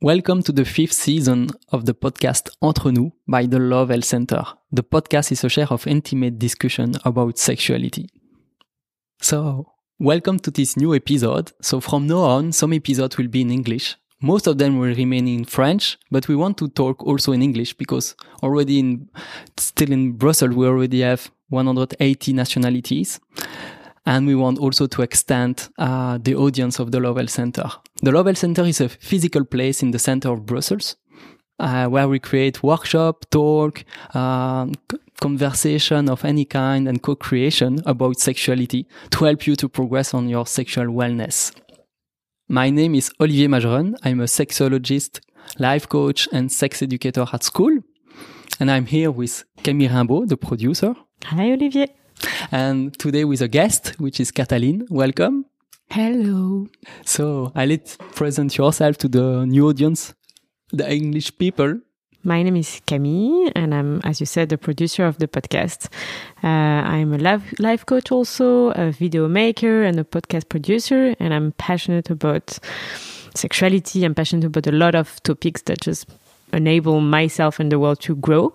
Welcome to the fifth season of the podcast Entre nous by the Love Health Center. The podcast is a share of intimate discussion about sexuality. So, welcome to this new episode. So, from now on, some episodes will be in English. Most of them will remain in French, but we want to talk also in English because already in, still in Brussels, we already have 180 nationalities and we want also to extend uh, the audience of the Love Health Center. The Love Health Center is a physical place in the center of Brussels uh, where we create workshop, talk, uh, conversation of any kind and co-creation about sexuality to help you to progress on your sexual wellness. My name is Olivier Majeron. I'm a sexologist, life coach, and sex educator at school. And I'm here with Camille Rimbaud, the producer. Hi, Olivier. And today with a guest, which is Katalin. Welcome. Hello. So I let present yourself to the new audience, the English people. My name is Camille, and I'm, as you said, the producer of the podcast. Uh, I'm a life, life coach, also a video maker, and a podcast producer. And I'm passionate about sexuality. I'm passionate about a lot of topics that just enable myself and the world to grow.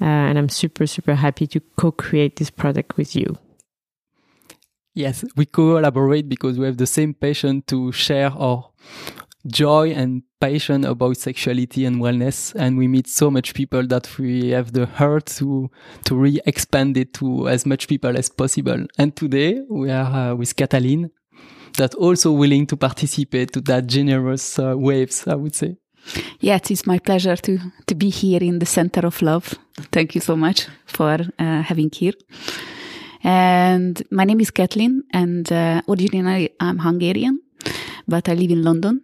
Uh, and I'm super, super happy to co create this product with you. Yes, we collaborate because we have the same passion to share our joy and passion about sexuality and wellness. And we meet so much people that we have the heart to, to re-expand it to as much people as possible. And today we are uh, with Katalin that also willing to participate to that generous uh, waves, I would say. Yes, it's my pleasure to to be here in the center of love. Thank you so much for uh, having here. And my name is Katalin, and uh, originally I'm Hungarian, but I live in London.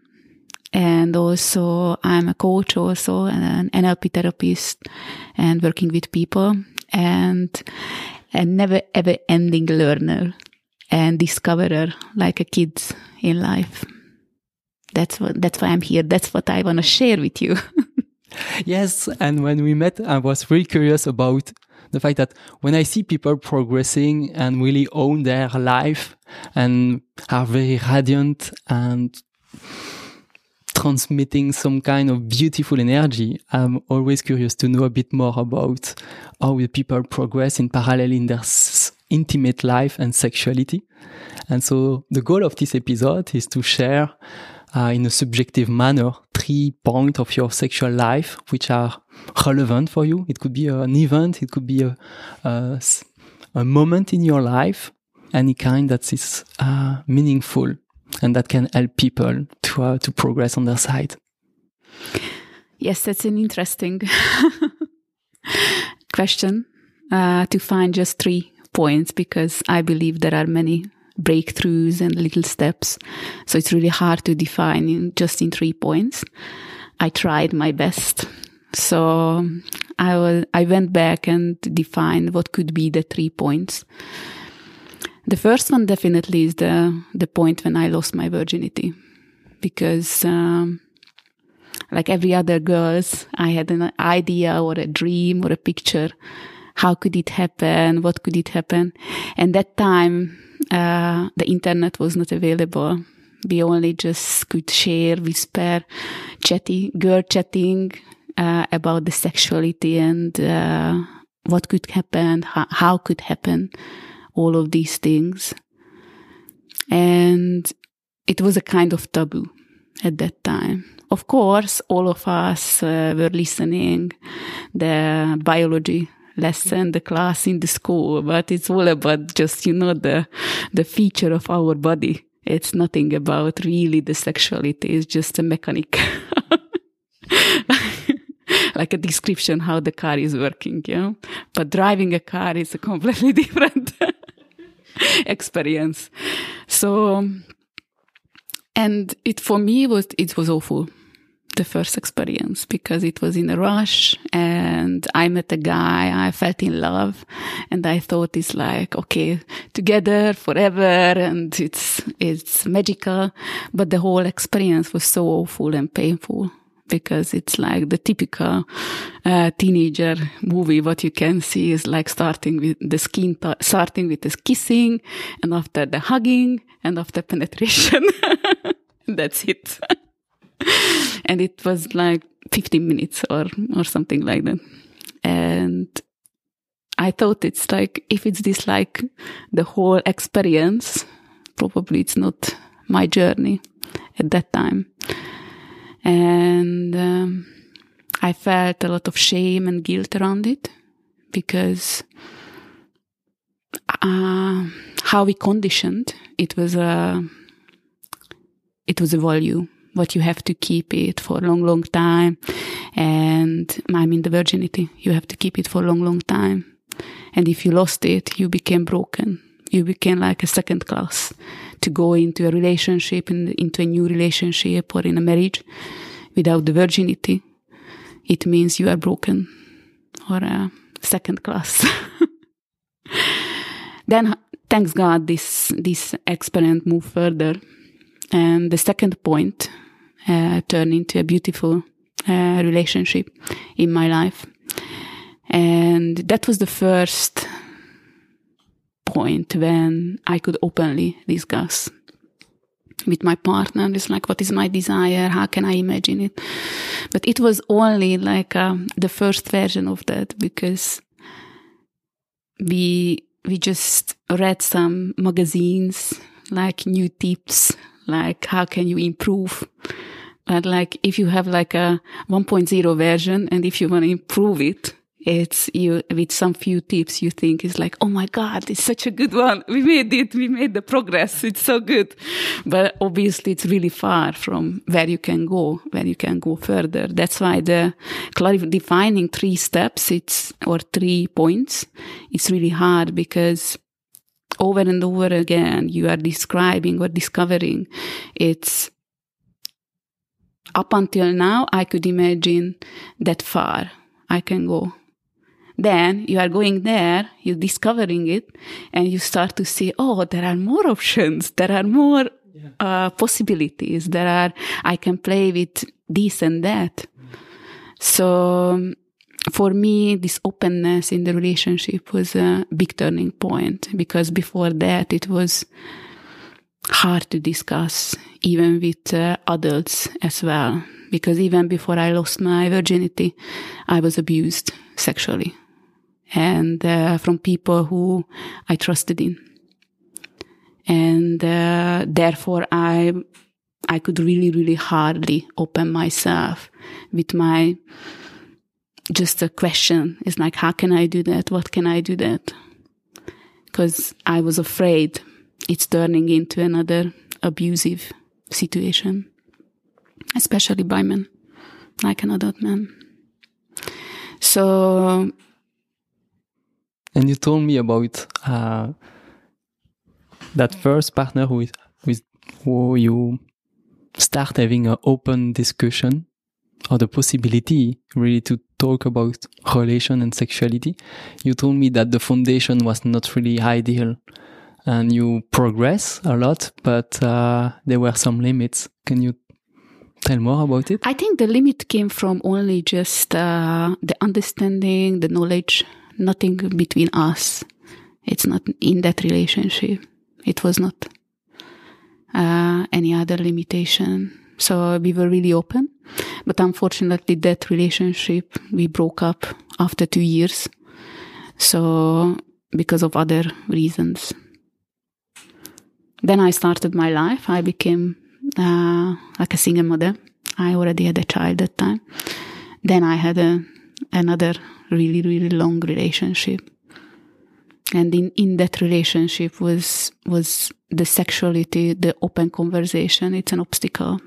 And also, I'm a coach, also an NLP therapist, and working with people, and a never ever ending learner and discoverer, like a kid in life that's what that's why I'm here. That's what I want to share with you. yes, and when we met, I was really curious about the fact that when I see people progressing and really own their life and are very radiant and transmitting some kind of beautiful energy, I'm always curious to know a bit more about how the people progress in parallel in their intimate life and sexuality. And so the goal of this episode is to share uh, in a subjective manner three points of your sexual life which are relevant for you. It could be an event, it could be a, a, a moment in your life, any kind that is uh, meaningful and that can help people to uh, to progress on their side. Yes, that's an interesting question uh, to find just three points because I believe there are many breakthroughs and little steps. So it's really hard to define in just in three points. I tried my best. So I was, I went back and defined what could be the three points. The first one definitely is the, the point when I lost my virginity because, um, like every other girls, I had an idea or a dream or a picture. How could it happen? What could it happen? And that time, uh, the internet was not available. We only just could share, whisper, chatting, girl chatting uh, about the sexuality and uh, what could happen, how, how could happen, all of these things. And it was a kind of taboo at that time. Of course, all of us uh, were listening the biology lesson, the class in the school, but it's all about just, you know, the, the feature of our body. It's nothing about really the sexuality. It's just a mechanic. like a description how the car is working, you know. But driving a car is a completely different experience. So, and it for me was it was awful the first experience because it was in a rush and I met a guy, I felt in love and I thought it's like, okay, together forever and it's, it's magical. But the whole experience was so awful and painful because it's like the typical uh, teenager movie. What you can see is like starting with the skin, starting with the kissing and after the hugging and after penetration. That's it. and it was like 15 minutes or or something like that. And i thought it's like if it's this like the whole experience probably it's not my journey at that time. And um, i felt a lot of shame and guilt around it because uh, how we conditioned it was a it was a value what you have to keep it for a long, long time. And I mean, the virginity, you have to keep it for a long, long time. And if you lost it, you became broken. You became like a second class to go into a relationship, in, into a new relationship or in a marriage without the virginity. It means you are broken or a second class. then, thanks God, this, this experiment moved further. And the second point uh, turned into a beautiful uh, relationship in my life. And that was the first point when I could openly discuss with my partner. It's like, what is my desire? How can I imagine it? But it was only like um, the first version of that because we we just read some magazines like new tips, like how can you improve but like if you have like a 1.0 version and if you want to improve it, it's you with some few tips you think is like, oh my God, it's such a good one. We made it. We made the progress. It's so good. But obviously it's really far from where you can go, where you can go further. That's why the defining three steps, it's, or three points, it's really hard because over and over again, you are describing or discovering it's up until now, I could imagine that far I can go. Then you are going there, you're discovering it, and you start to see, oh, there are more options, there are more yeah. uh, possibilities, there are, I can play with this and that. So for me, this openness in the relationship was a big turning point because before that it was hard to discuss even with uh, adults as well because even before I lost my virginity, I was abused sexually and uh, from people who I trusted in. And uh, therefore I, I could really, really hardly open myself with my, just a question is like, how can I do that? What can I do that? Because I was afraid it's turning into another abusive situation, especially by men, like an adult man. So. And you told me about uh, that first partner with, with who you start having an open discussion or the possibility really to talk about relation and sexuality. You told me that the foundation was not really ideal and you progress a lot, but uh, there were some limits. Can you tell more about it? I think the limit came from only just uh, the understanding, the knowledge, nothing between us. It's not in that relationship. It was not uh, any other limitation. So we were really open. But unfortunately, that relationship we broke up after two years. So because of other reasons. Then I started my life. I became uh, like a single mother. I already had a child at that time. Then I had a, another really, really long relationship. And in, in that relationship was, was the sexuality, the open conversation. It's an obstacle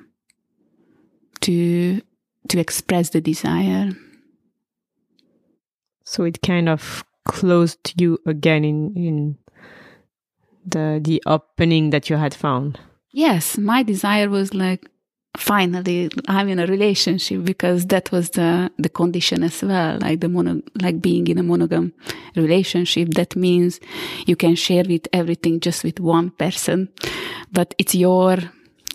to, to express the desire. So it kind of closed you again in, in the the opening that you had found? Yes my desire was like finally i'm in a relationship because that was the the condition as well like the mono like being in a monogam relationship. That means you can share with everything just with one person but it's your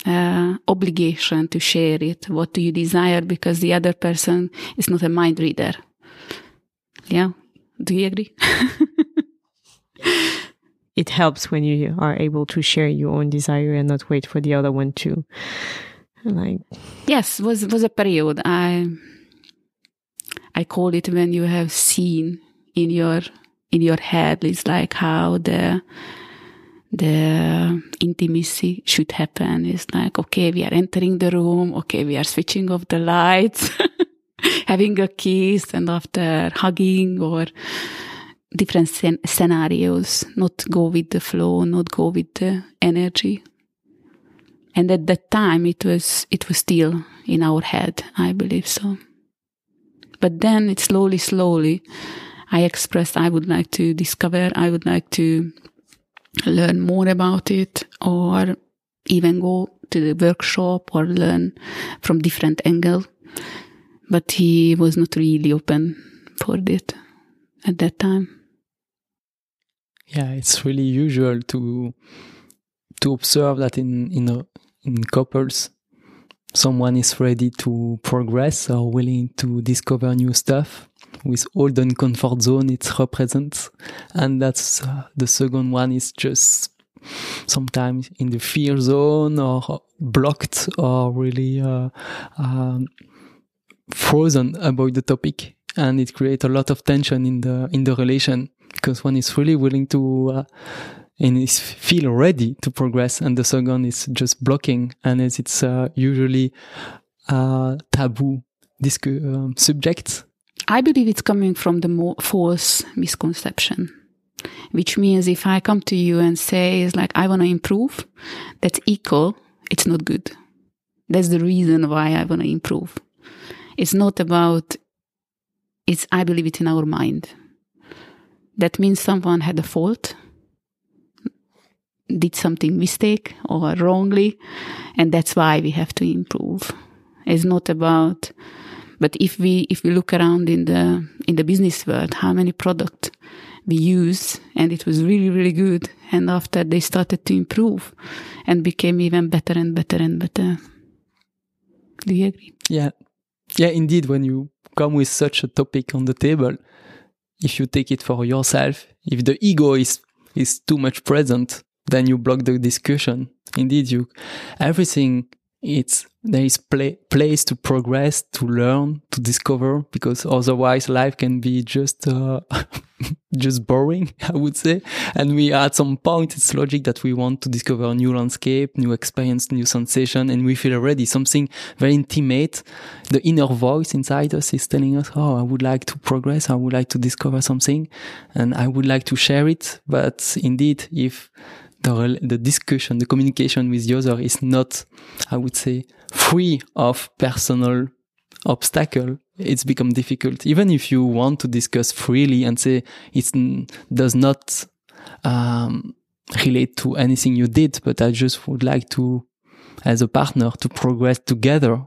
uh, obligation to share it. What do you desire? Because the other person is not a mind reader. Yeah. Do you agree it helps when you are able to share your own desire and not wait for the other one to Like yes, was was a period. I I call it when you have seen in your in your head. It's like how the the intimacy should happen. It's like okay, we are entering the room. Okay, we are switching off the lights, having a kiss, and after hugging or different scenarios. Not go with the flow, not go with the energy. And at that time, it was it was still in our head. I believe so. But then it slowly, slowly, I expressed I would like to discover, I would like to learn more about it, or even go to the workshop or learn from different angle. But he was not really open for it at that time. Yeah, it's really usual to to observe that in in in couples someone is ready to progress or willing to discover new stuff. With all the comfort zone it represents and that's uh, the second one is just sometimes in the fear zone or blocked or really uh, um, frozen about the topic and it creates a lot of tension in the in the relation because one is really willing to uh, and is feel ready to progress and the second is just blocking and as it's uh, usually a taboo disc- um, subject i believe it's coming from the more false misconception which means if i come to you and say it's like i want to improve that's equal it's not good. That's the reason why i want to improve. It's not about it's i believe it in our mind. That means someone had a fault did something mistake or wrongly and that's why we have to improve. It's not about but if we if we look around in the in the business world how many product we use and it was really really good and after they started to improve and became even better and better and better. Do you agree? Yeah yeah indeed when you come with such a topic on the table if you take it for yourself if the ego is is too much present then you block the discussion. Indeed, you everything it's there is place to progress, to learn, to discover, because otherwise life can be just uh, just boring, I would say. And we at some point it's logic that we want to discover new landscape, new experience, new sensation, and we feel already Something very intimate. The inner voice inside us is telling us, "Oh, I would like to progress. I would like to discover something, and I would like to share it." But indeed, if the, the discussion, the communication with the other is not, I would say, free of personal obstacle, it's become difficult. Even if you want to discuss freely and say it does not um, relate to anything you did, but I just would like to, as a partner, to progress together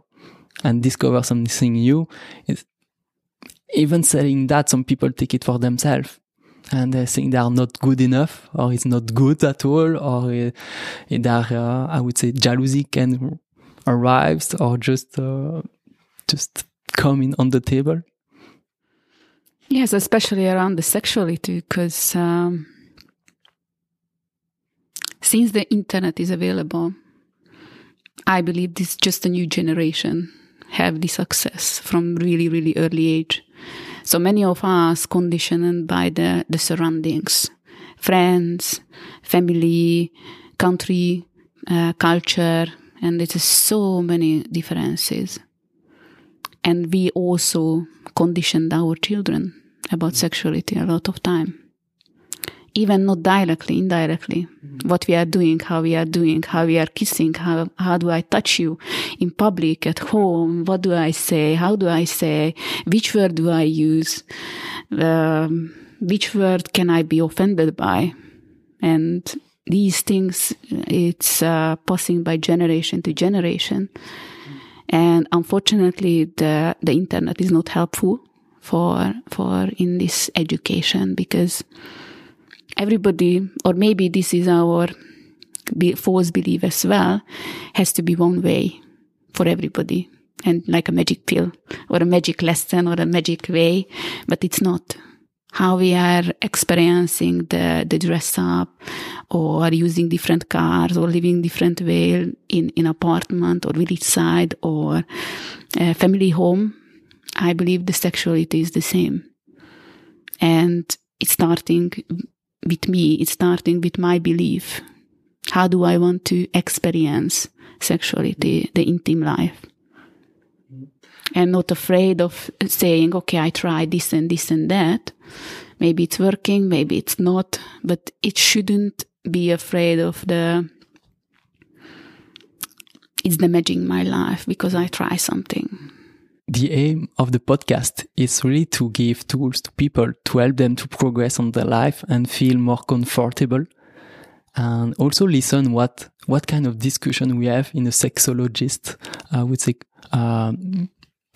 and discover something new. It's, even saying that, some people take it for themselves and they think they are not good enough or it's not good at all or uh, that uh, I would say jealousy can arise or just uh, just coming on the table. Yes, especially around the sexuality, because um, since the internet is available, I believe this just a new generation have the success from really, really early age. So many of us conditioned by the, the surroundings, friends, family, country, uh, culture, and it is so many differences. And we also conditioned our children about sexuality a lot of time even not directly, indirectly, mm-hmm. what we are doing, how we are doing, how we are kissing, how, how do I touch you in public, at home, what do I say, how do I say, which word do I use, um, which word can I be offended by? And these things, it's uh, passing by generation to generation. And unfortunately, the, the internet is not helpful for, for in this education because everybody, or maybe this is our false belief as well, has to be one way for everybody and like a magic pill or a magic lesson or a magic way, but it's not. How we are experiencing the, the dress up or using different cars or living different way in, in apartment or village side or uh, family home. I believe the sexuality is the same. And it's starting with me. It's starting with my belief. How do I want to experience sexuality, the intimate life? And not afraid of saying, okay, I tried this and this and that. Maybe it's working, maybe it's not, but it shouldn't be afraid of the, it's damaging my life because I try something the aim of the podcast is really to give tools to people to help them to progress on their life and feel more comfortable and also listen what what kind of discussion we have in a sexologist i would say uh,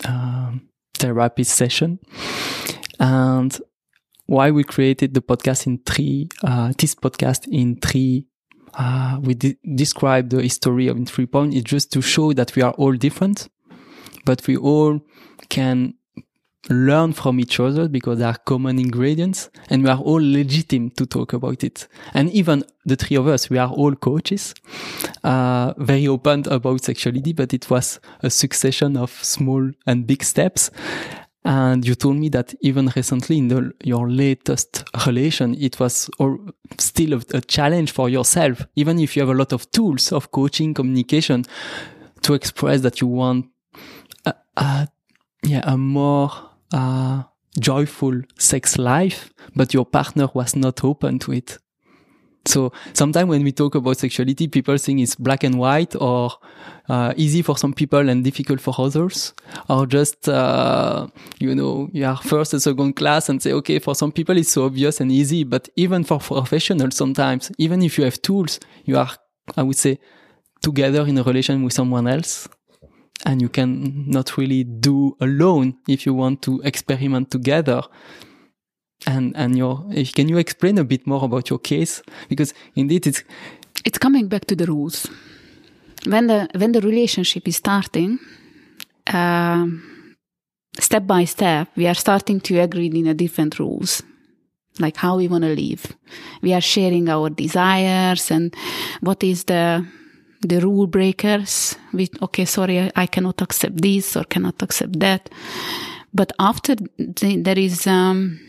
uh, therapy session. And why we created the podcast in three uh, this podcast in three uh, we de- describe the history of in three points. Is just to show that we are all different but we all can learn from each other because there are common ingredients and we are all legitimate to talk about it. And even the three of us, we are all coaches, uh, very open about sexuality, but it was a succession of small and big steps. And you told me that even recently in the, your latest relation, it was still a, a challenge for yourself, even if you have a lot of tools of coaching, communication to express that you want yeah, a more uh, joyful sex life, but your partner was not open to it. So sometimes when we talk about sexuality, people think it's black and white or uh, easy for some people and difficult for others, or just uh, you know you are first and second class and say okay for some people it's so obvious and easy, but even for professionals sometimes, even if you have tools, you are I would say together in a relation with someone else and you can not really do alone if you want to experiment together. And and your can you explain a bit more about your case? Because indeed it's it's coming back to the rules. When the when the relationship is starting uh, step by step we are starting to agree in a different rules. Like how we want to live. We are sharing our desires and what is the the rule breakers with okay sorry i cannot accept this or cannot accept that. But after the, there is um,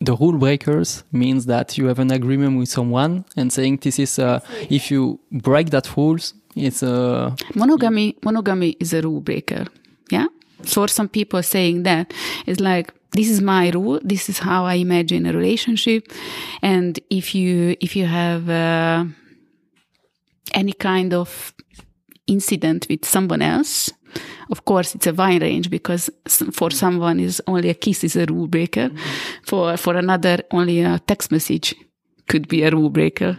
the rule breakers means that you have an agreement with someone and saying this is uh, if you break that rules it's a monogamy monogamy is a rule breaker. Yeah? For some people saying that. Is like this is my rule this is how i imagine a relationship. And if you if you have uh, any kind of incident with someone else, of course it's a wide range because for someone is only a kiss is a rule breaker. Mm -hmm. For for another, only a text message could be a rule breaker.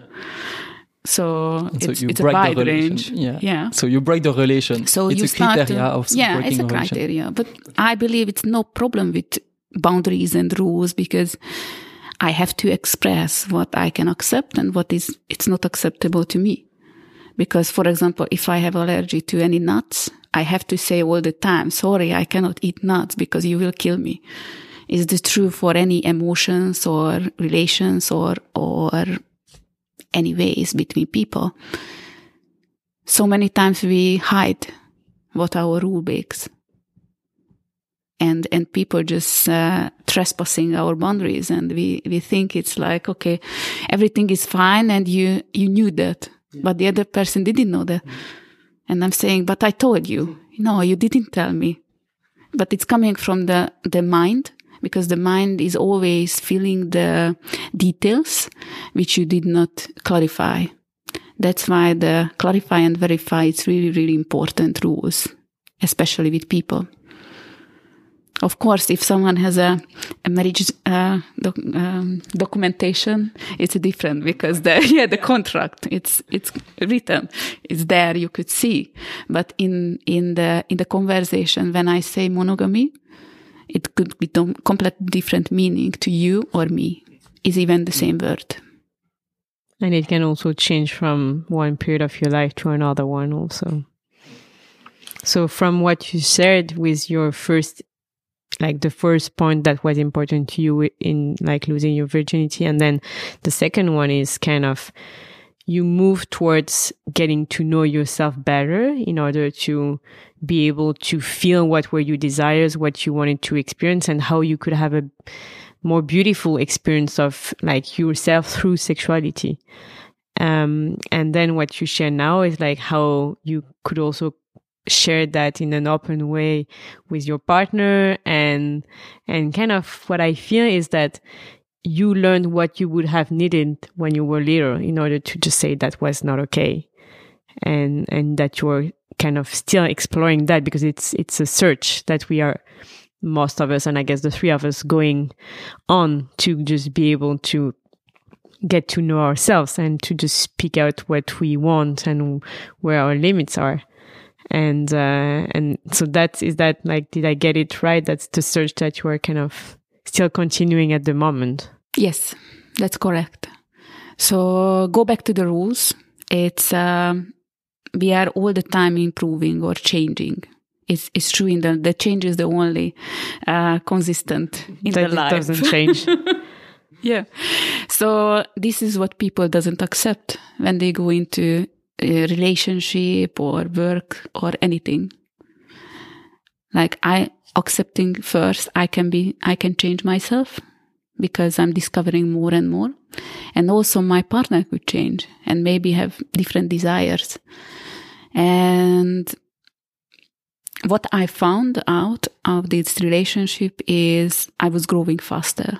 So, so it's, it's a wide range. Yeah. yeah. So you break the relation. So it's a criteria to, of yeah, it's a, a criteria. But I believe it's no problem with boundaries and rules because I have to express what I can accept and what is it's not acceptable to me. Because, for example, if I have allergy to any nuts, I have to say all the time, sorry, I cannot eat nuts because you will kill me. Is this true for any emotions or relations or, or any ways between people? So many times we hide what our rule makes. And, and people just uh, trespassing our boundaries and we, we think it's like, okay, everything is fine and you, you knew that but the other person didn't know that. And I'm saying, but I told you. No, you didn't tell me. But it's coming from the, the mind because the mind is always feeling the details which you did not clarify. That's why the clarify and verify is really, really important rules, especially with people. Of course, if someone has a, a marriage uh, doc, um, documentation, it's different because the yeah the contract it's it's written, it's there you could see. But in in the in the conversation, when I say monogamy, it could be completely different meaning to you or me. Is even the same word. And it can also change from one period of your life to another one, also. So, from what you said with your first like the first point that was important to you in like losing your virginity. And then the second one is kind of you move towards getting to know yourself better in order to be able to feel what were your desires, what you wanted to experience and how you could have a more beautiful experience of like yourself through sexuality. Um, and then what you share now is like how you could also share that in an open way with your partner. And and kind of what I feel is that you learned what you would have needed when you were little in order to just say that was not okay. And and that you're kind of still exploring that because it's it's a search that we are most of us and I guess the three of us going on to just be able to get to know ourselves and to just speak out what we want and where our limits are and uh, and so that is that like did i get it right? That's the search that you are kind of still continuing at the moment? Yes that's correct. So go back to the rules. It's um, we are all the time improving or changing. It's, it's true in the the change is the only uh, consistent in that the life. doesn't change. Yeah. So this is what people doesn't accept when they go into relationship or work or anything. Like i accepting first i can be i can change myself because i'm discovering more and more. And also my partner could change and maybe have different desires. And what i found out of this relationship is i was growing faster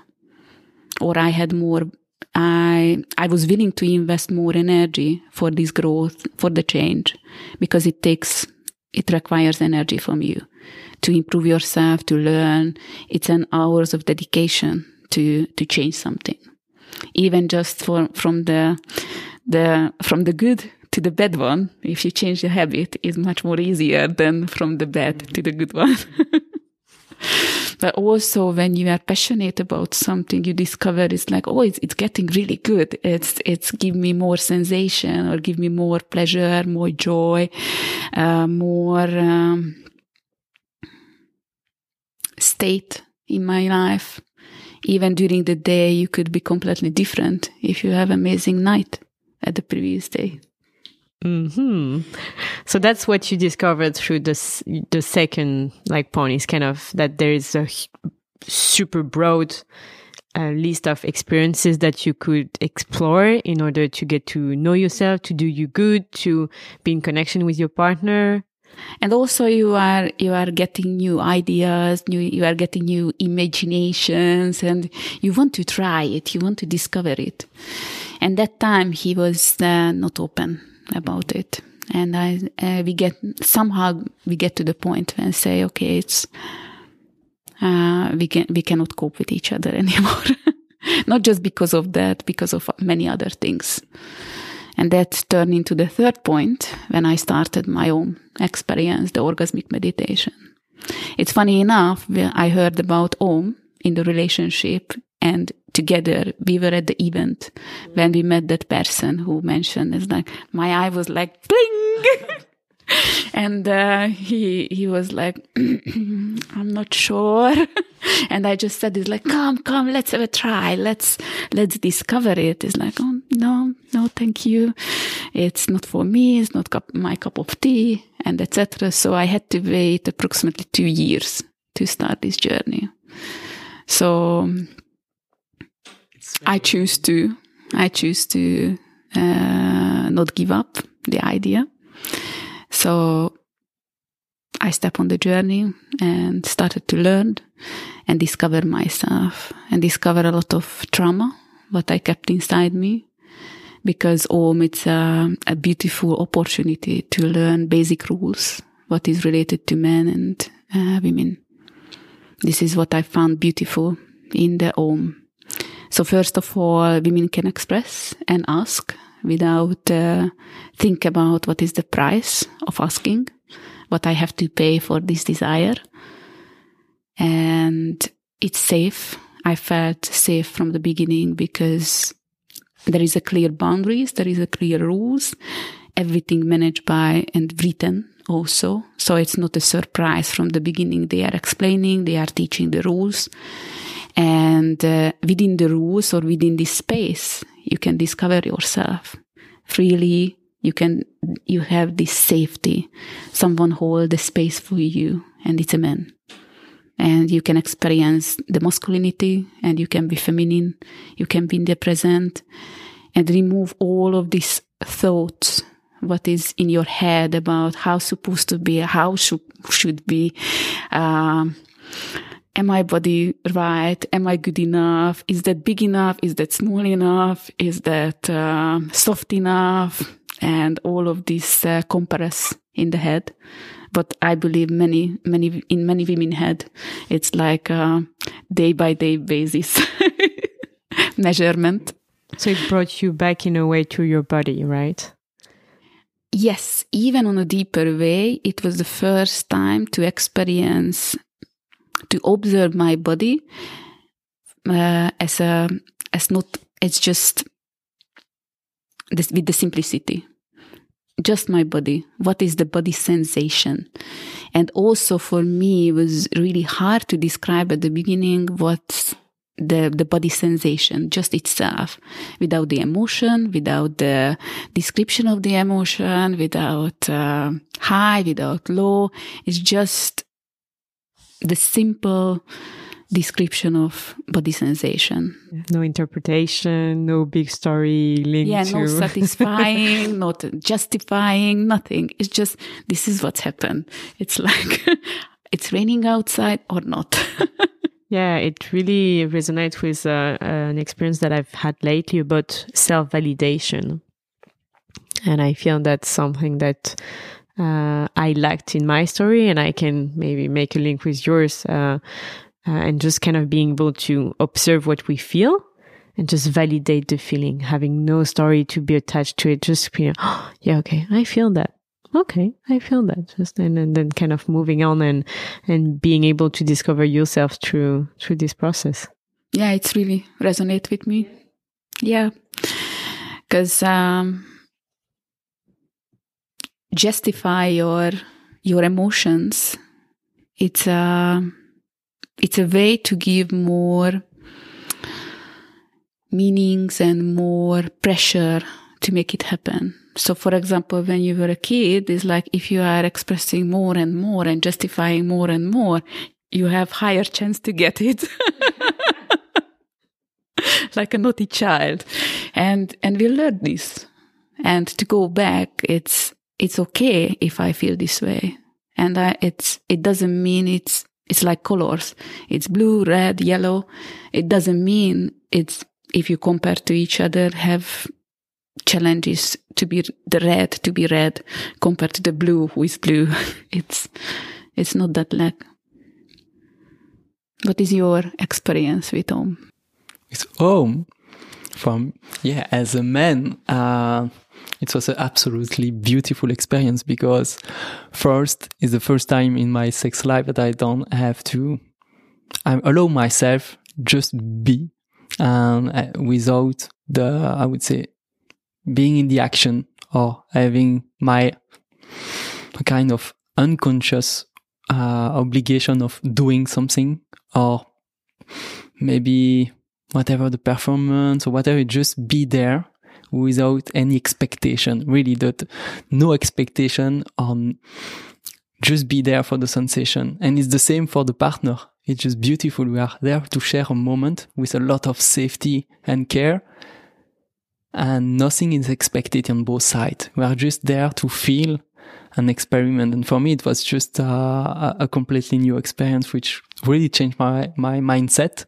or i had more I I was willing to invest more energy for this growth, for the change, because it takes it requires energy from you to improve yourself, to learn. It's an hours of dedication to to change something. Even just for from the the from the good to the bad one, if you change the habit, is much more easier than from the bad to the good one. but also when you are passionate about something you discover it's like oh it's, it's getting really good. It's it's give me more sensation or give me more pleasure more joy uh, more um, state in my life. Even during the day you could be completely different if you have amazing night at the previous day Hmm. So that's what you discovered through this the second like point is kind of that there is a super broad uh, list of experiences that you could explore in order to get to know yourself, to do you good, to be in connection with your partner. And also you are, you are getting new ideas, new, you are getting new imaginations and you want to try it. You want to discover it. And that time he was uh, not open about it. And I uh, we get somehow we get to the point when say okay it's uh, we can we cannot cope with each other anymore. Not just because of that because of many other things. And that turned into the third point when I started my own experience the orgasmic meditation. It's funny enough I heard about Om in the relationship and together we were at the event when we met that person who mentioned it's like my eye was like bling! And uh, he he was like i'm not sure. And i just said it's like come come let's have a try. Let's let's discover it. It's like oh no no thank you. It's not for me. It's not cup, my cup of tea and etc so i had to wait approximately two years to start this journey so I choose to, I choose to uh, not give up the idea. So I step on the journey and started to learn and discover myself and discover a lot of trauma what I kept inside me because Om it's a, a beautiful opportunity to learn basic rules what is related to men and uh, women. This is what I found beautiful in the Om so first of all, women can express and ask without uh, think about what is the price of asking, what I have to pay for this desire. And it's safe. I felt safe from the beginning because there is a clear boundaries, there is a clear rules, everything managed by and written also. So it's not a surprise from the beginning. They are explaining, they are teaching the rules. And uh, within the rules or within this space, you can discover yourself freely. You can, you have this safety. Someone hold the space for you and it's a man. And you can experience the masculinity and you can be feminine. You can be in the present and remove all of these thoughts what is in your head about how supposed to be how should should be. Um, am I body right? Am i good enough? Is that big enough? Is that small enough? Is that uh, soft enough? And all of this uh, compares in the head. But i believe many many in many women head it's like a day by day basis measurement. So it brought you back in a way to your body right yes even on a deeper way it was the first time to experience to observe my body uh, as a as not it's just this with the simplicity. Just my body. What is the body sensation? And also for me it was really hard to describe at the beginning what the the body sensation just itself without the emotion without the description of the emotion without uh, high without low it's just the simple description of body sensation. No interpretation, no big story linked yeah, to. no satisfying, not justifying, nothing. It's just this is what's happened. It's like it's raining outside or not. yeah, it really resonates with uh, an experience that I've had lately about self validation. And I feel that's something that uh, I lacked in my story, and I can maybe make a link with yours, uh, uh, and just kind of being able to observe what we feel and just validate the feeling, having no story to be attached to it. Just be, oh, yeah, okay, I feel that. Okay, I feel that. Just and, and then kind of moving on and and being able to discover yourself through through this process. Yeah, it's really resonate with me. Yeah, because. Um, justify your your emotions it's a it's a way to give more meanings and more pressure to make it happen so for example when you were a kid it's like if you are expressing more and more and justifying more and more you have higher chance to get it like a naughty child and and we learn this and to go back it's it's okay if I feel this way. And I, it's, it doesn't mean it's, it's like colors. It's blue, red, yellow. It doesn't mean it's, if you compare to each other, have challenges to be the red to be red compared to the blue who is blue. it's, it's not that like. What is your experience with Om? With Om, from yeah, as a man, uh, it was an absolutely beautiful experience because first is the first time in my sex life that I don't have to I allow myself just be and uh, without the I would say being in the action or having my kind of unconscious uh, obligation of doing something or maybe whatever the performance or whatever just be there without any expectation. Really, that no expectation on just be there for the sensation. And it's the same for the partner. It's just beautiful. We are there to share a moment with a lot of safety and care. And nothing is expected on both sides. We are just there to feel an experiment. And for me, it was just a, a completely new experience, which really changed my, my mindset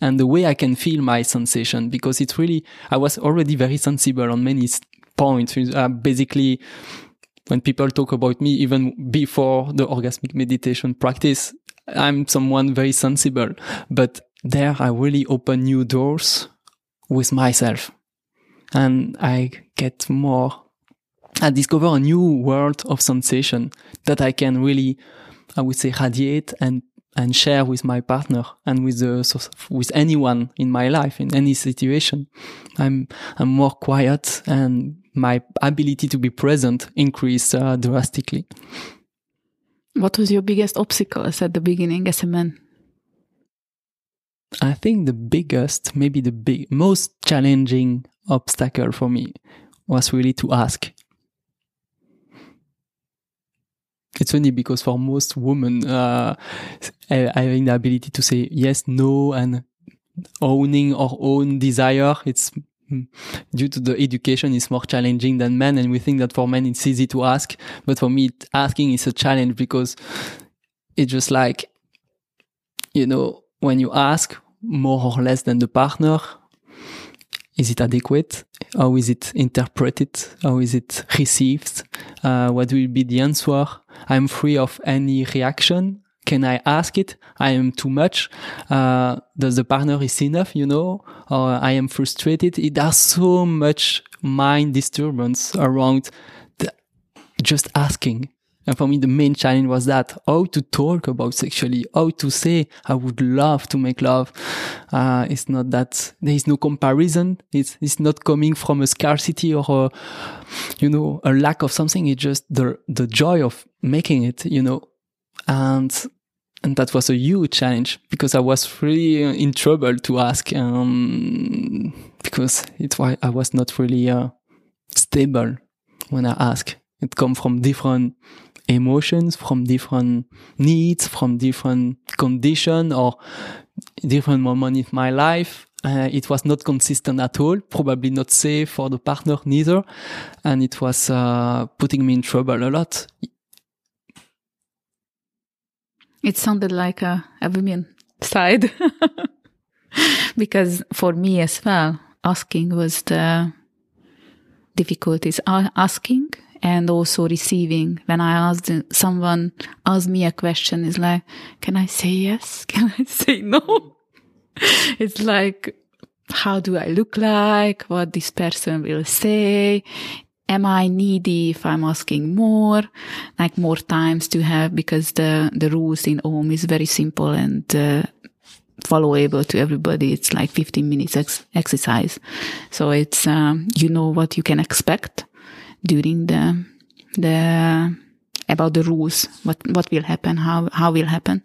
and the way I can feel my sensation because it's really, I was already very sensible on many points. Uh, basically, when people talk about me, even before the orgasmic meditation practice, I'm someone very sensible, but there I really open new doors with myself and I get more, I discover a new world of sensation that I can really, I would say, radiate and and share with my partner and with the, with anyone in my life in any situation. I'm I'm more quiet and my ability to be present increased uh, drastically. What was your biggest obstacles at the beginning as a man? I think the biggest, maybe the big, most challenging obstacle for me was really to ask. It's funny because for most women, uh, having the ability to say yes, no, and owning our own desire, it's mm, due to the education is more challenging than men. And we think that for men, it's easy to ask. But for me, asking is a challenge because it's just like, you know, when you ask more or less than the partner, is it adequate? How is it interpreted? How is it received? Uh, what will be the answer? I'm free of any reaction. Can I ask it? I am too much. Uh, does the partner is enough? You know, or I am frustrated. It, there's so much mind disturbance around just asking. And for me, the main challenge was that how to talk about sexually, how to say, I would love to make love. Uh, it's not that there is no comparison. It's, it's not coming from a scarcity or a, you know, a lack of something. It's just the, the joy of making it, you know, and, and that was a huge challenge because I was really in trouble to ask, um, because it was, I was not really, uh, stable when I ask. It come from different emotions from different needs, from different condition or different moment in my life. Uh, it was not consistent at all, probably not safe for the partner neither. And it was uh, putting me in trouble a lot. It sounded like a, a women side. because for me as well, asking was the difficulties. Asking and also receiving. When I asked someone ask me a question, is like, can I say yes? Can I say no? it's like, how do I look like? What this person will say? Am I needy if I'm asking more? Like more times to have because the, the rules in OM is very simple and, uh, followable to everybody. It's like 15 minutes ex- exercise. So it's, um, you know what you can expect during the the about the rules, what what will happen, how how will happen.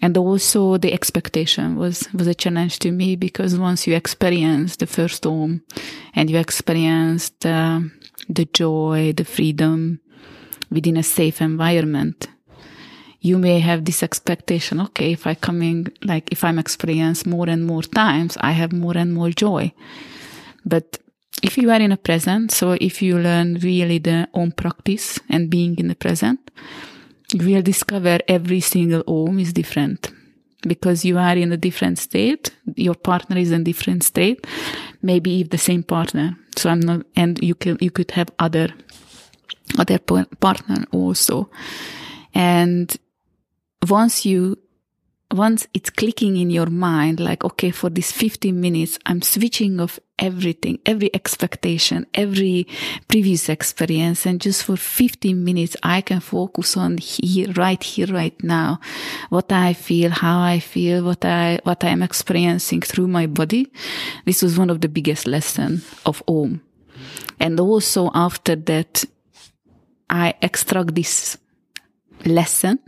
And also the expectation was was a challenge to me because once you experience the first Om and you experience the, the joy, the freedom within a safe environment, you may have this expectation okay if i coming like if i'm experienced more and more times i have more and more joy but if you are in a present, so if you learn really the Om practice and being in the present, you will discover every single om is different because you are in a different state. Your partner is in different state. Maybe if the same partner. So I'm not, and you can, you could have other, other partner also. And once you once it's clicking in your mind, like, okay, for these 15 minutes, I'm switching off everything, every expectation, every previous experience. And just for 15 minutes, I can focus on here, right here, right now, what I feel, how I feel, what I, what I'm experiencing through my body. This was one of the biggest lessons of Om. And also after that, I extract this lesson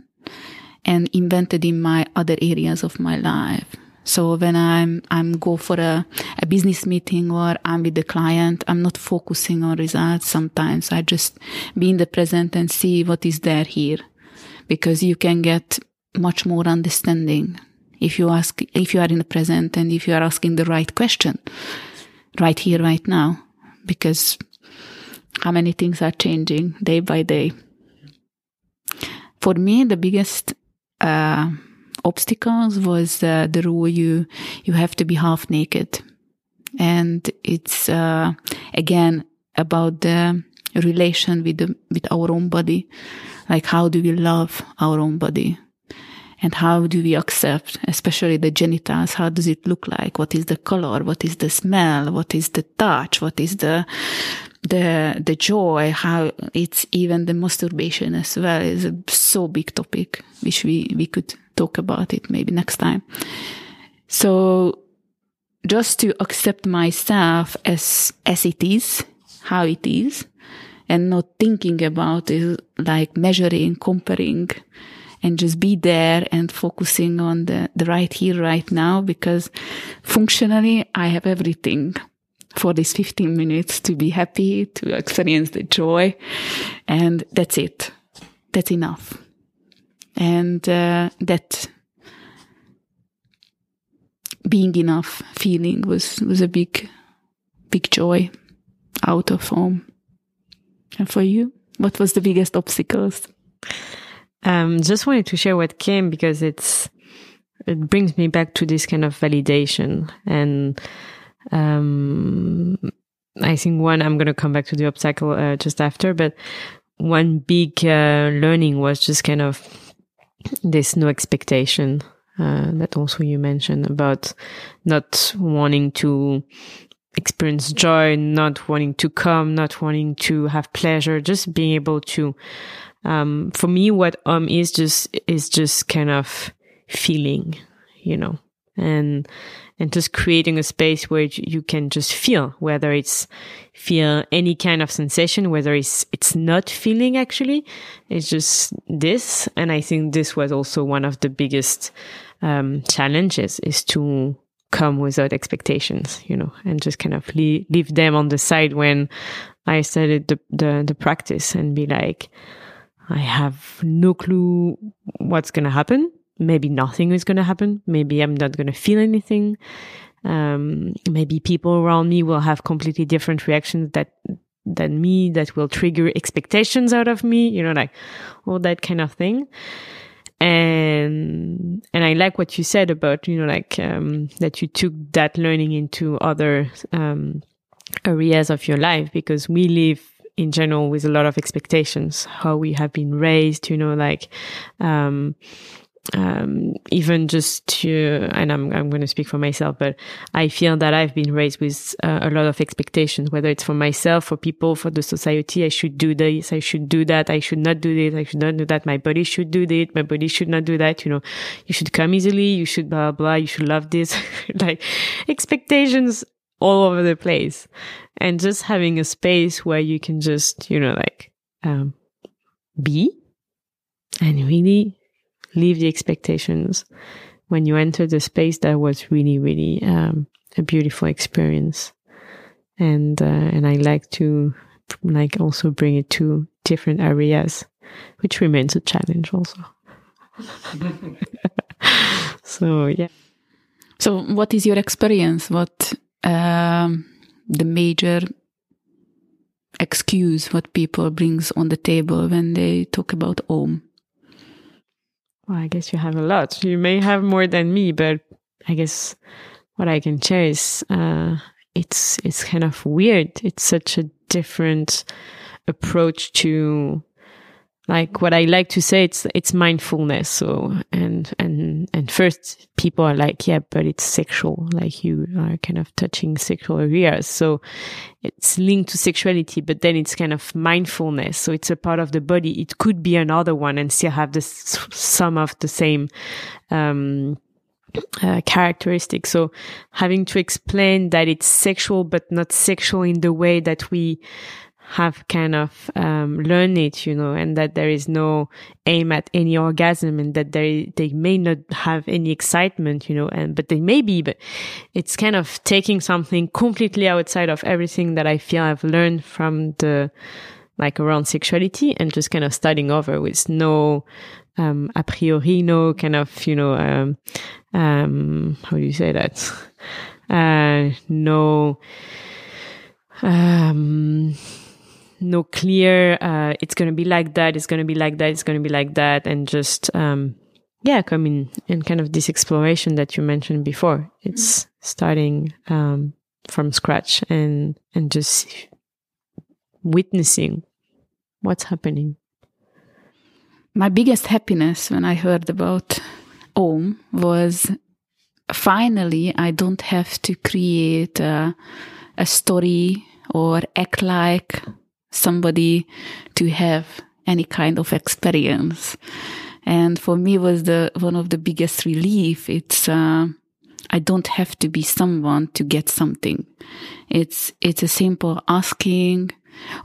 and invented in my other areas of my life. So when I'm I'm go for a, a business meeting or I'm with the client, I'm not focusing on results. Sometimes I just be in the present and see what is there here, because you can get much more understanding if you ask if you are in the present and if you are asking the right question, right here, right now, because how many things are changing day by day. For me, the biggest uh, obstacles was uh, the rule you you have to be half naked, and it's uh, again about the relation with the, with our own body, like how do we love our own body, and how do we accept, especially the genitals? How does it look like? What is the color? What is the smell? What is the touch? What is the the the joy how it's even the masturbation as well is a so big topic which we we could talk about it maybe next time. So just to accept myself as, as it is, how it is, and not thinking about it like measuring, comparing, and just be there and focusing on the, the right here, right now, because functionally I have everything for these 15 minutes to be happy, to experience the joy. And that's it. That's enough. And uh, that being enough feeling was, was a big, big joy out of Om. And for you, what was the biggest obstacles? Um, just wanted to share what came because it's, it brings me back to this kind of validation and, um, I think one, I'm going to come back to the obstacle uh, just after, but one big uh, learning was just kind of this no expectation uh, that also you mentioned about not wanting to experience joy, not wanting to come, not wanting to have pleasure, just being able to. Um, for me, what um is just is just kind of feeling, you know, and and just creating a space where you can just feel whether it's feel any kind of sensation whether it's it's not feeling actually it's just this and i think this was also one of the biggest um, challenges is to come without expectations, you know, and just kind of leave, leave them on the side when I started the, the, the practice and be like, I have no clue what's going to happen. Maybe nothing is going to happen. Maybe I'm not going to feel anything. Um, maybe people around me will have completely different reactions that than me that will trigger expectations out of me, you know, like all that kind of thing and and I like what you said about you know like um, that you took that learning into other um, areas of your life because we live in general with a lot of expectations how we have been raised you know like um, um, even just to, and I'm, I'm going to speak for myself, but I feel that I've been raised with uh, a lot of expectations, whether it's for myself, for people, for the society. I should do this. I should do that. I should not do this. I should not do that. My body should do this. My body should not do that. You know, you should come easily. You should blah, blah. blah. You should love this. like expectations all over the place and just having a space where you can just, you know, like, um, be and really leave the expectations. When you enter the space, that was really, really um, a beautiful experience, and uh, and I like to like also bring it to different areas, which remains a challenge also. so yeah. So, what is your experience? What um, the major excuse what people brings on the table when they talk about Om? Well, I guess you have a lot. You may have more than me, but I guess what I can share is uh, it's it's kind of weird. It's such a different approach to like what I like to say, it's it's mindfulness. So and and and first people are like, yeah, but it's sexual. Like you are kind of touching sexual areas. So it's linked to sexuality, but then it's kind of mindfulness. So it's a part of the body. It could be another one and still have the some of the same um, uh, characteristics. So having to explain that it's sexual, but not sexual in the way that we have kind of um, learned it, you know, and that there is no aim at any orgasm, and that they they may not have any excitement, you know, and but they may be, but it's kind of taking something completely outside of everything that I feel I've learned from the like around sexuality, and just kind of starting over with no um, a priori, no kind of you know um, um, how do you say that? Uh, no. Um, no clear uh, it's going to be like that it's going to be like that it's going to be like that and just um, yeah come in in kind of this exploration that you mentioned before it's mm-hmm. starting um, from scratch and and just witnessing what's happening my biggest happiness when i heard about om was finally i don't have to create a, a story or act like somebody to have any kind of experience. And for me was the, one of the biggest relief. It's, uh, I don't have to be someone to get something. It's, it's a simple asking.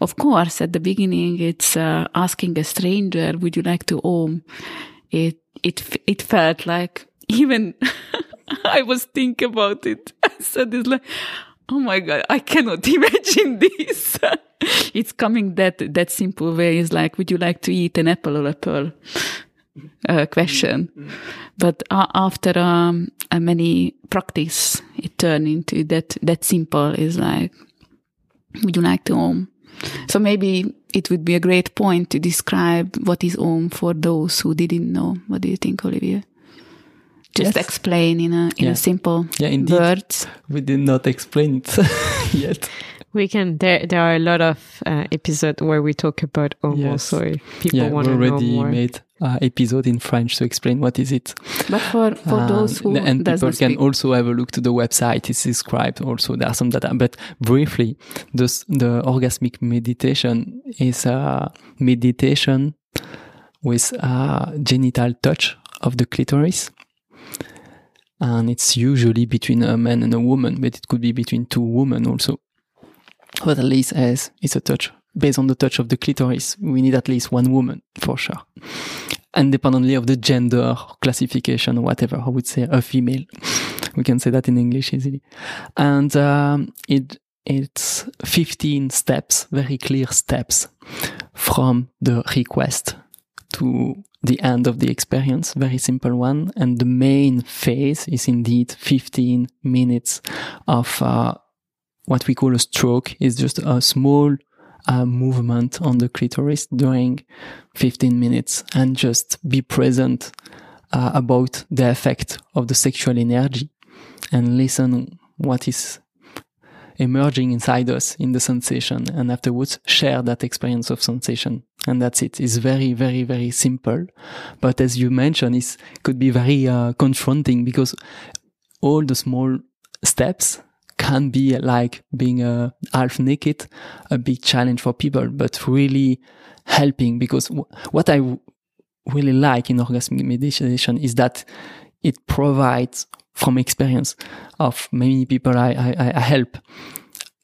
Of course, at the beginning, it's, uh, asking a stranger, would you like to Om? It, it, it felt like even I was thinking about it. I said it's like, oh my God, I cannot imagine this. it's coming that, that simple way. It's like, would you like to eat an apple or a pearl? Uh, question. Mm-hmm. But uh, after um, many practice, it turned into that, that simple is like, would you like to Om? So maybe it would be a great point to describe what is Om for those who didn't know. What do you think, Olivier? just yes. explain in a in yeah. a simple yeah, indeed. words. We did not explain it yet. We can. There, there are a lot of uh, episodes where we talk about homo. Yes. So if people yeah, want to know more, already made uh, episode in French to explain what is it. But for for uh, those who and people can speak. also have a look to the website. It's described also. There are some data, but briefly, this, the orgasmic meditation is a meditation with a genital touch of the clitoris and it's usually between a man and a woman, but it could be between two women also. But at least as it's a touch based on the touch of the clitoris, we need at least one woman for sure. Independently of the gender classification or whatever, I would say a female. We can say that in English easily. And um, it it's 15 steps, very clear steps from the request to the end of the experience, very simple one. And the main phase is indeed 15 minutes of uh, what we call a stroke. Is just a small uh, movement on the clitoris during 15 minutes and just be present uh, about the effect of the sexual energy and listen what is emerging inside us in the sensation and afterwards share that experience of sensation and that's it it's very very very simple but as you mentioned it could be very uh, confronting because all the small steps can be like being a half naked a big challenge for people but really helping because what I really like in orgasmic meditation is that it provides from experience of many people I, I, I help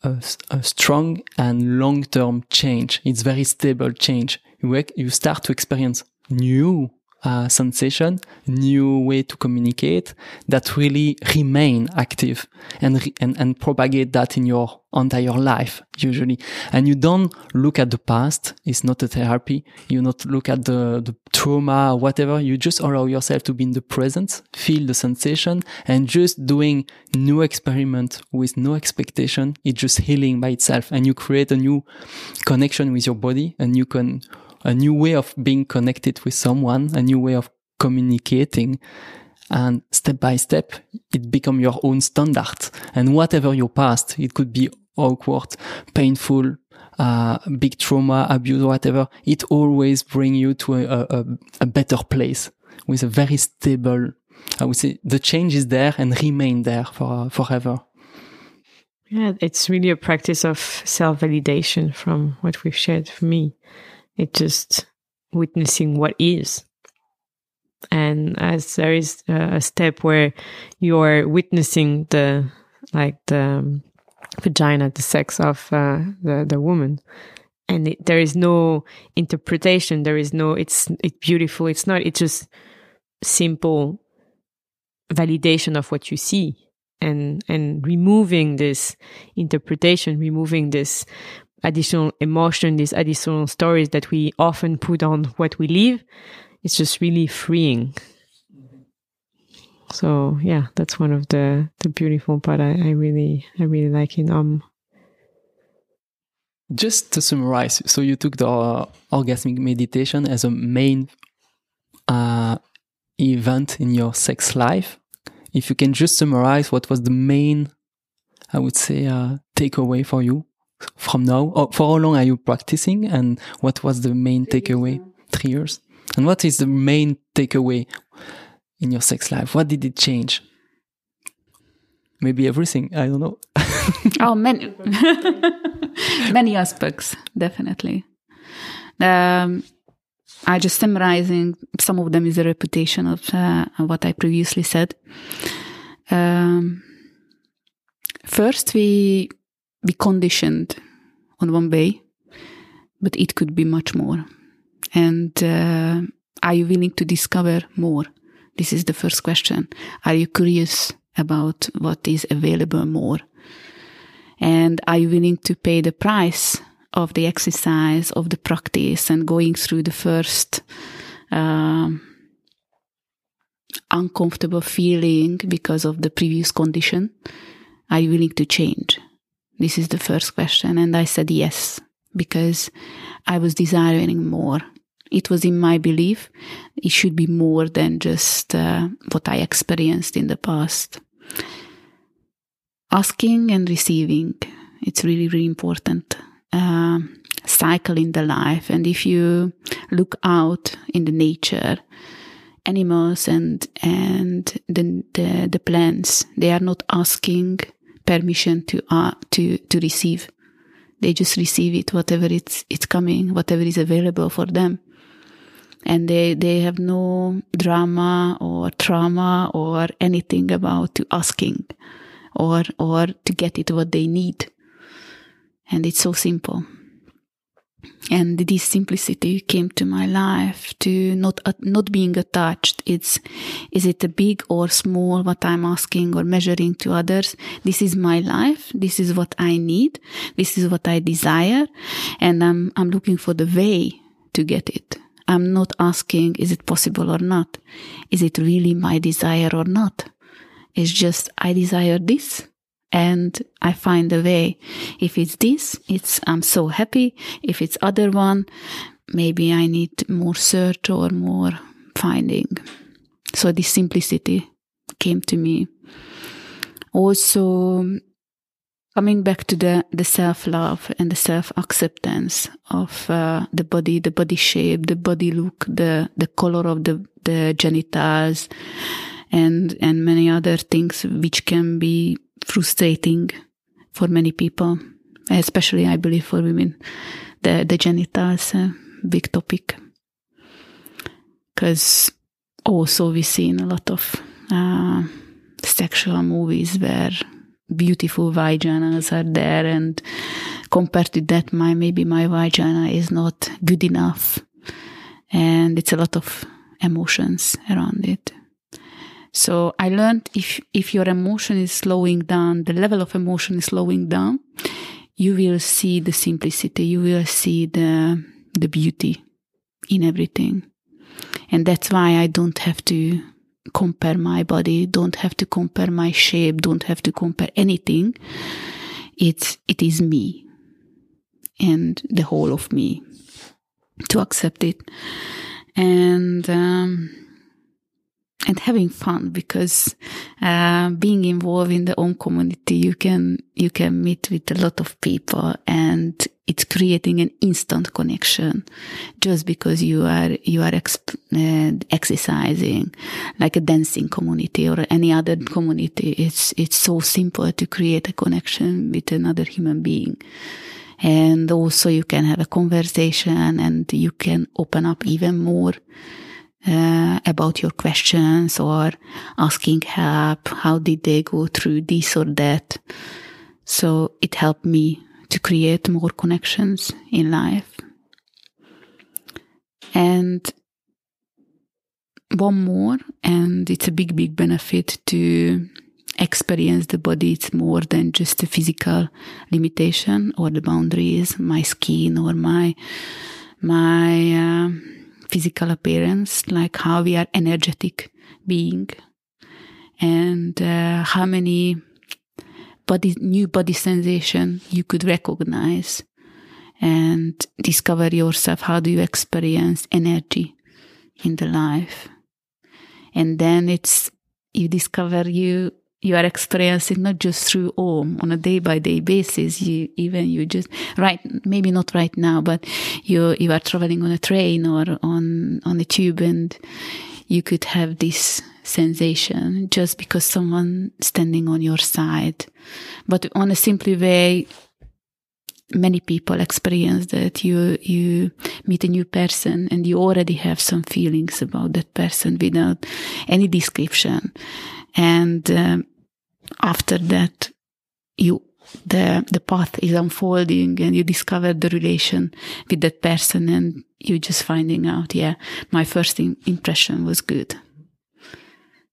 a, a, strong and long-term change. It's very stable change. You, you start to experience new uh, sensation, new way to communicate that really remain active and, re- and, and propagate that in your entire life, usually. And you don't look at the past. It's not a therapy. You not look at the, the trauma or whatever. You just allow yourself to be in the present, feel the sensation and just doing new experiment with no expectation. It's just healing by itself and you create a new connection with your body and you can a new way of being connected with someone, a new way of communicating. And step by step, it become your own standard. And whatever your past, it could be awkward, painful, uh, big trauma, abuse, whatever. It always bring you to a, a, a better place with a very stable, I would say the change is there and remain there for forever. Yeah, it's really a practice of self validation from what we've shared for me. It's just witnessing what is. And as there is a step where you're witnessing the, like the um, vagina, the sex of uh, the, the woman, and it, there is no interpretation. There is no, it's, it's beautiful. It's not, it's just simple validation of what you see and and removing this interpretation removing this additional emotion, these additional stories that we often put on what we live, it's just really freeing. So yeah, that's one of the the beautiful part I, I really I really like in um. Just to summarize, so you took the uh, orgasmic meditation as a main uh, event in your sex life. If you can just summarize what was the main, I would say, uh, takeaway for you from now? Oh, for how long are you practicing and what was the main takeaway? Three years. And what is the main takeaway in your sex life? What did it change? Maybe everything. I don't know. oh, many, many aspects, definitely. Um, I just summarizing some of them is a repetition of uh, what I previously said. Um, first, we we conditioned on one way, but it could be much more. And uh, are you willing to discover more? This is the first question. Are you curious about what is available more? And are you willing to pay the price of the exercise, of the practice, and going through the first um, uncomfortable feeling because of the previous condition? Are you willing to change? This is the first question. And I said yes, because I was desiring more. It was in my belief it should be more than just uh, what I experienced in the past. Asking and receiving, it's really, really important. Uh, cycle in the life. And if you look out in the nature, animals and and the, the, the plants, they are not asking permission to uh, to to receive. They just receive it, whatever it's it's coming, whatever is available for them, and they they have no drama or trauma or anything about to asking, or or to get it what they need, and it's so simple and this simplicity came to my life to not uh, not being attached. It's is it a big or small what i'm asking or measuring to others? This is my life. This is what i need. This is what i desire. And i'm i'm looking for the way to get it. I'm not asking is it possible or not? Is it really my desire or not? It's just i desire this and I find a way. If it's this, it's I'm so happy. If it's other one, maybe I need more search or more finding. So this simplicity came to me. Also, coming back to the, the self love and the self acceptance of uh, the body, the body shape, the body look, the, the color of the, the genitals, and, and many other things which can be frustrating for many people, especially I believe for women. The the genitals a big topic. Because also we see in a lot of uh, sexual movies where beautiful vaginas are there and compared to that my maybe my vagina is not good enough. And it's a lot of emotions around it so I learned if, if your emotion is slowing down, the level of emotion is slowing down, you will see the simplicity, you will see the, the beauty in everything. And that's why I don't have to compare my body, don't have to compare my shape, don't have to compare anything. It's, it is me and the whole of me to accept it. And, um, and having fun because uh, being involved in the Om community, you can you can meet with a lot of people, and it's creating an instant connection just because you are you are exp- uh, exercising like a dancing community or any other community. It's it's so simple to create a connection with another human being. And also you can have a conversation and you can open up even more uh, about your questions or asking help. How did they go through this or that? So it helped me to create more connections in life. And one more, and it's a big, big benefit to experience the body. It's more than just a physical limitation or the boundaries, my skin or my, my, uh, physical appearance, like how we are energetic being, and uh, how many body new body sensation you could recognize and discover yourself. How do you experience energy in the life? And then it's you discover you you are experiencing not just through Om on a day by day basis. You even you just right maybe not right now, but you you are traveling on a train or on on a tube, and you could have this sensation just because someone standing on your side. But on a simply way, many people experience that you you meet a new person and you already have some feelings about that person without any description and um, after that you the the path is unfolding and you discover the relation with that person and you're just finding out yeah my first impression was good.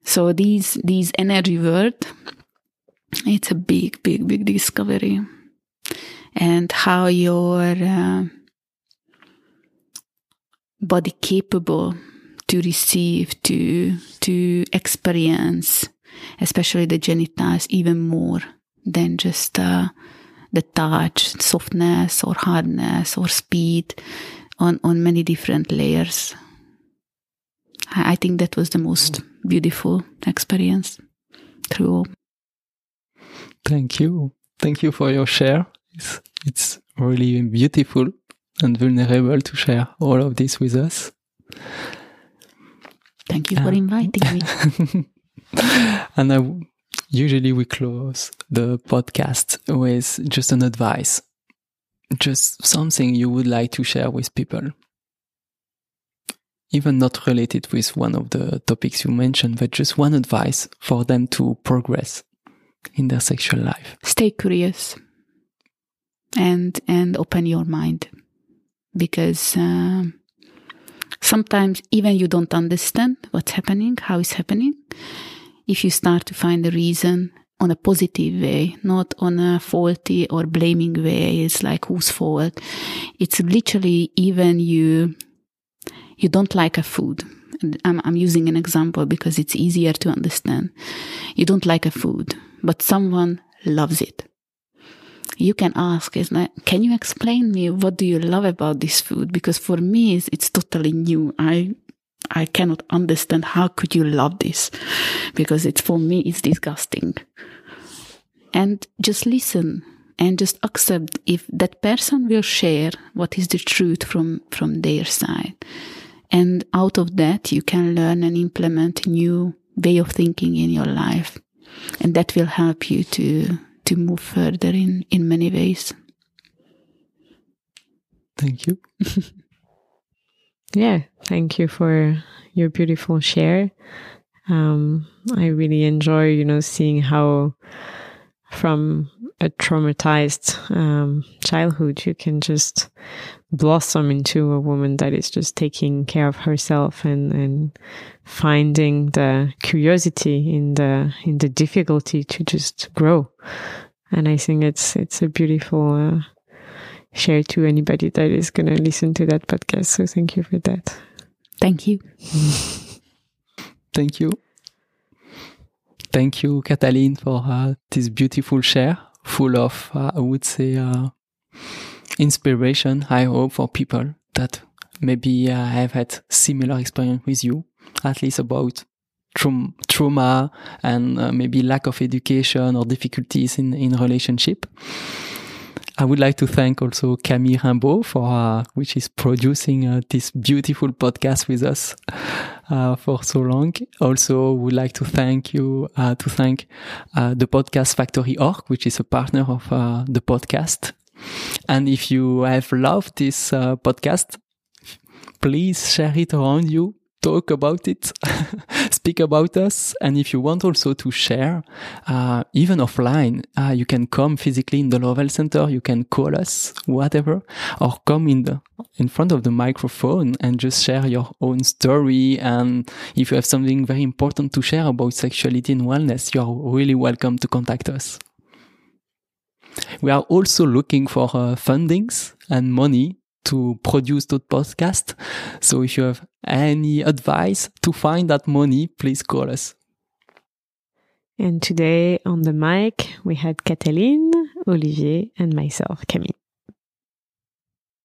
So these these energy word it's a big big big discovery. And how your uh, body capable to receive to to experience especially the genitals even more than just uh, the touch softness or hardness or speed on on many different layers i, I think that was the most beautiful experience through thank you thank you for your share it's, it's really beautiful and vulnerable to share all of this with us. Thank you for uh, inviting me. and I, usually we close the podcast with just an advice, just something you would like to share with people. Even not related with one of the topics you mentioned, but just one advice for them to progress in their sexual life. Stay curious and and open your mind because uh, sometimes even you don't understand what's happening how it's happening. If you start to find the reason on a positive way not on a faulty or blaming way it's like whose fault. It's literally even you you don't like a food. I'm, I'm using an example because it's easier to understand. You don't like a food but someone loves it you can ask is can you explain me what do you love about this food? Because for me it's, it's totally new. I i cannot understand how could you love this? Because it's for me it's disgusting. And just listen and just accept if that person will share what is the truth from from their side. And out of that you can learn and implement a new way of thinking in your life. And that will help you to to move further in in many ways. Thank you. Yeah thank you for your beautiful share. Um, i really enjoy you know seeing how from a traumatized um, childhood you can just blossom into a woman that is just taking care of herself and and finding the curiosity in the in the difficulty to just grow. And i think it's it's a beautiful uh, share to anybody that is going to listen to that podcast. So thank you for that. Thank you. Thank you. Thank you Katalin for uh, this beautiful share full of uh, i would say uh, inspiration, I hope, for people that maybe uh, have had similar experience with you, at least about tra- trauma and uh, maybe lack of education or difficulties in, in relationship. I would like to thank also Camille Rimbaud for, uh, which is producing uh, this beautiful podcast with us uh, for so long. Also, would like to thank you, uh, to thank uh, the Podcast Factory Org, which is a partner of uh, the podcast. And if you have loved this podcast, please share it around you, talk about it, speak about us. And if you want also to share, uh, even offline, uh, you can come physically in the Lovell Center. You can call us, whatever, or come in the, in front of the microphone and just share your own story. And if you have something very important to share about sexuality and wellness, you are really welcome to contact us. We are also looking for uh, fundings and money to produce that podcast. So if you have any advice to find that money, please call us. And today on the mic, we had Katalin, Olivier, and myself, Camille.